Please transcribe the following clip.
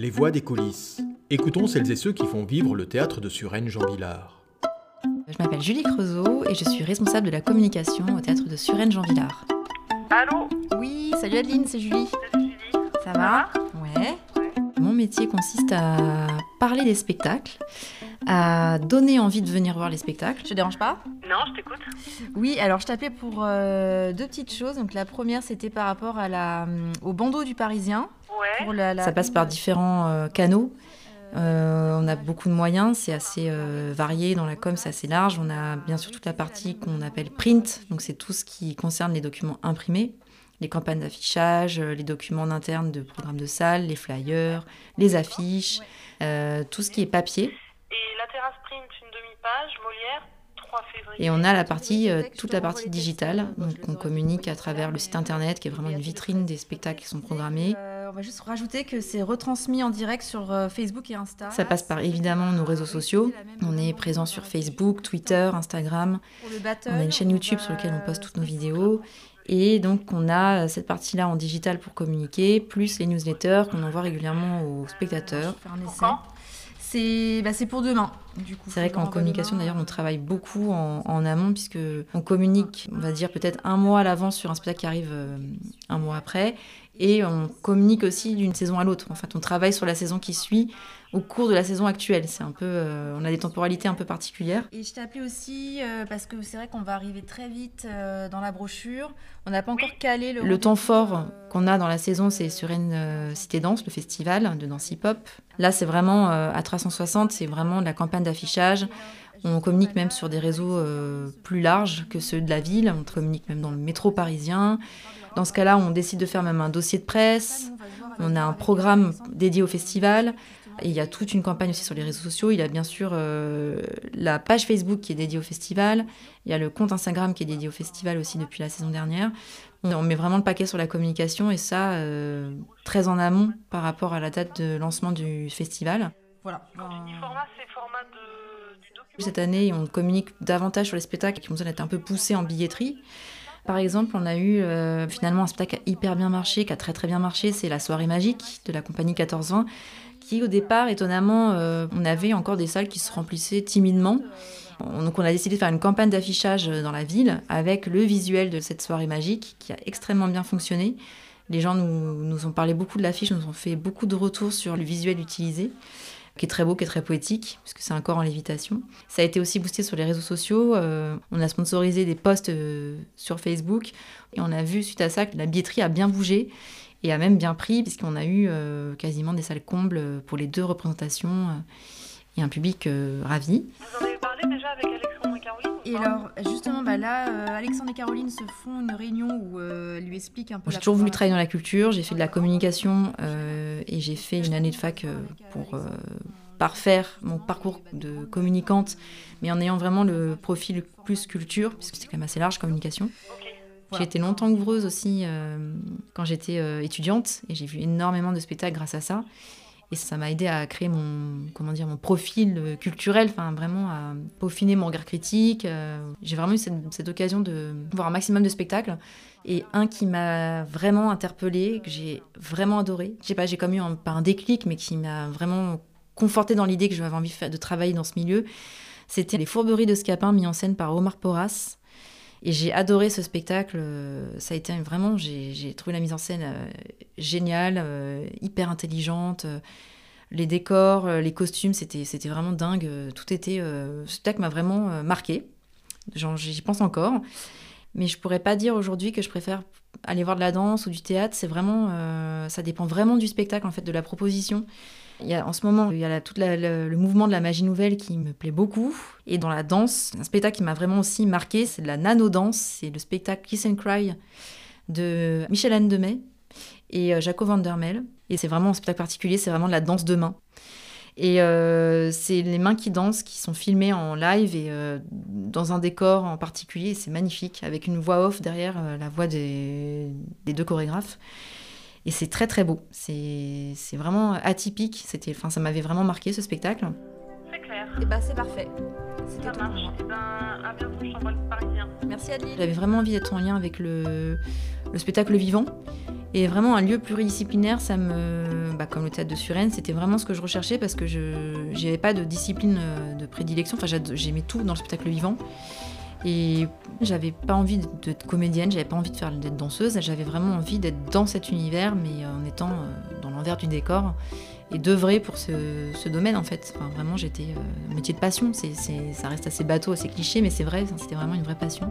Les voix des coulisses. Écoutons celles et ceux qui font vivre le théâtre de Suresnes Jean Villard. Je m'appelle Julie Creusot et je suis responsable de la communication au théâtre de Suresnes Jean Villard. Allô? Oui, salut Adeline, c'est Julie. C'est Julie. Ça va? Ouais. Mon métier consiste à parler des spectacles, à donner envie de venir voir les spectacles. Je te dérange pas? Non, je t'écoute. Oui, alors je t'appelais pour euh, deux petites choses. Donc la première, c'était par rapport à la, au bandeau du Parisien. Ouais. Pour la- la- Ça passe par différents euh, canaux. Euh, on a beaucoup de moyens, c'est assez euh, varié dans la com, c'est assez large. On a bien sûr toute la partie qu'on appelle print, donc c'est tout ce qui concerne les documents imprimés, les campagnes d'affichage, euh, les documents en interne de programmes de salle, les flyers, les affiches, euh, tout ce qui est papier. Et la terrasse print, une demi-page, Molière, 3 février. Et on a la partie, euh, toute la partie digitale, donc on communique à travers le site internet qui est vraiment une vitrine des spectacles qui sont programmés. Euh, on va juste rajouter que c'est retransmis en direct sur euh, Facebook et Insta. Ça passe par évidemment nos réseaux sociaux. On est présent sur Facebook, Twitter, Instagram. On a une chaîne YouTube sur laquelle on poste toutes nos vidéos. Et donc on a cette partie-là en digital pour communiquer, plus les newsletters qu'on envoie régulièrement aux spectateurs. Faire un essai. Quand C'est bah, c'est pour demain. C'est vrai qu'en communication d'ailleurs on travaille beaucoup en, en amont puisque on communique, on va dire peut-être un mois à l'avance sur un spectacle qui arrive euh, un mois après. Et on communique aussi d'une saison à l'autre. En fait, on travaille sur la saison qui suit au cours de la saison actuelle. C'est un peu, euh, on a des temporalités un peu particulières. Et je t'ai appelé aussi euh, parce que c'est vrai qu'on va arriver très vite euh, dans la brochure. On n'a pas encore calé le. Le temps fort euh, qu'on a dans la saison, c'est sur une euh, Cité Danse, le festival de danse hip-hop. Là, c'est vraiment euh, à 360, c'est vraiment la campagne d'affichage. On communique même sur des réseaux euh, plus larges que ceux de la ville. On communique même dans le métro parisien. Dans ce cas-là, on décide de faire même un dossier de presse. On a un programme dédié au festival. Il y a toute une campagne aussi sur les réseaux sociaux. Il y a bien sûr euh, la page Facebook qui est dédiée au festival. Il y a le compte Instagram qui est dédié au festival aussi depuis la saison dernière. On met vraiment le paquet sur la communication et ça euh, très en amont par rapport à la date de lancement du festival. Voilà. Quand tu dis format, c'est format de... du document Cette année, on communique davantage sur les spectacles qui ont besoin d'être un peu poussés en billetterie. Par exemple, on a eu euh, finalement un spectacle qui a hyper bien marché, qui a très très bien marché, c'est la soirée magique de la compagnie 1420, qui au départ, étonnamment, euh, on avait encore des salles qui se remplissaient timidement. On- Donc on a décidé de faire une campagne d'affichage dans la ville avec le visuel de cette soirée magique qui a extrêmement bien fonctionné. Les gens nous, nous ont parlé beaucoup de l'affiche, nous ont fait beaucoup de retours sur le visuel utilisé, qui est très beau, qui est très poétique, puisque c'est un corps en lévitation. Ça a été aussi boosté sur les réseaux sociaux. euh, on a sponsorisé des posts euh, sur Facebook et on a vu suite à ça que la billetterie a bien bougé et a même bien pris, puisqu'on a eu euh, quasiment des salles combles pour les deux représentations et un public ravi. Et pas alors, justement, bah là, euh, Alexandre et Caroline se font une réunion où euh, elle lui explique un peu. J'ai toujours voulu travailler dans la culture, j'ai fait de la communication euh, et j'ai fait une année de fac euh, pour euh, parfaire mon parcours de communicante, mais en ayant vraiment le profil plus culture, puisque c'est quand même assez large communication. J'ai été longtemps ouvreuse aussi euh, quand j'étais euh, étudiante et j'ai vu énormément de spectacles grâce à ça. Et ça m'a aidé à créer mon, comment dire, mon profil culturel, enfin vraiment à peaufiner mon regard critique. euh. J'ai vraiment eu cette, occasion de voir un maximum de spectacles. Et un qui m'a vraiment interpellée, que j'ai vraiment adoré. Je pas, j'ai comme eu un, pas un déclic, mais qui m'a vraiment conforté dans l'idée que j'avais envie de travailler dans ce milieu. C'était Les Fourberies de Scapin, mis en scène par Omar Porras. Et j'ai adoré ce spectacle. euh, Ça a été vraiment, j'ai trouvé la mise en scène euh, géniale, euh, hyper intelligente. Les décors, les costumes, c'était vraiment dingue. Tout était. Ce spectacle m'a vraiment marqué. J'y pense encore. Mais je pourrais pas dire aujourd'hui que je préfère aller voir de la danse ou du théâtre. C'est vraiment, ça dépend vraiment du spectacle en fait, de la proposition. Il y a, en ce moment, il y a tout le, mouvement de la magie nouvelle qui me plaît beaucoup. Et dans la danse, un spectacle qui m'a vraiment aussi marqué, c'est de la nano-danse. C'est le spectacle Kiss and Cry de Michel Anne Demet et euh, Jaco van. Et c'est vraiment un spectacle particulier, c'est vraiment de la danse de main. Et euh, c'est les mains qui dansent, qui sont filmées en live et euh, dans un décor en particulier. C'est magnifique, avec une voix off derrière, la voix des, des deux chorégraphes. Et c'est très très beau. C'est c'est vraiment atypique. C'était, enfin, ça m'avait vraiment marqué ce spectacle. C'est clair. Et bah, c'est parfait. Ça marche. moi. Eh ben, à bientôt, je t'envoie le parisien. Merci Adeline. J'avais vraiment envie d'être en lien avec le, le spectacle vivant. Et vraiment un lieu pluridisciplinaire, ça me, bah, comme le théâtre de Suresnes, c'était vraiment ce que je recherchais parce que je n'avais pas de discipline euh, de prédilection. Enfin, j'aimais tout dans le spectacle vivant. Et j'avais pas envie d'être comédienne, j'avais pas envie d'être danseuse, j'avais vraiment envie d'être dans cet univers, mais en étant euh, dans l'envers du décor et d'œuvrer pour ce, domaine en fait. Enfin, vraiment, j'étais euh, métier de passion. Ça reste assez bateau, assez cliché, mais c'est vrai, c'était vraiment une vraie passion.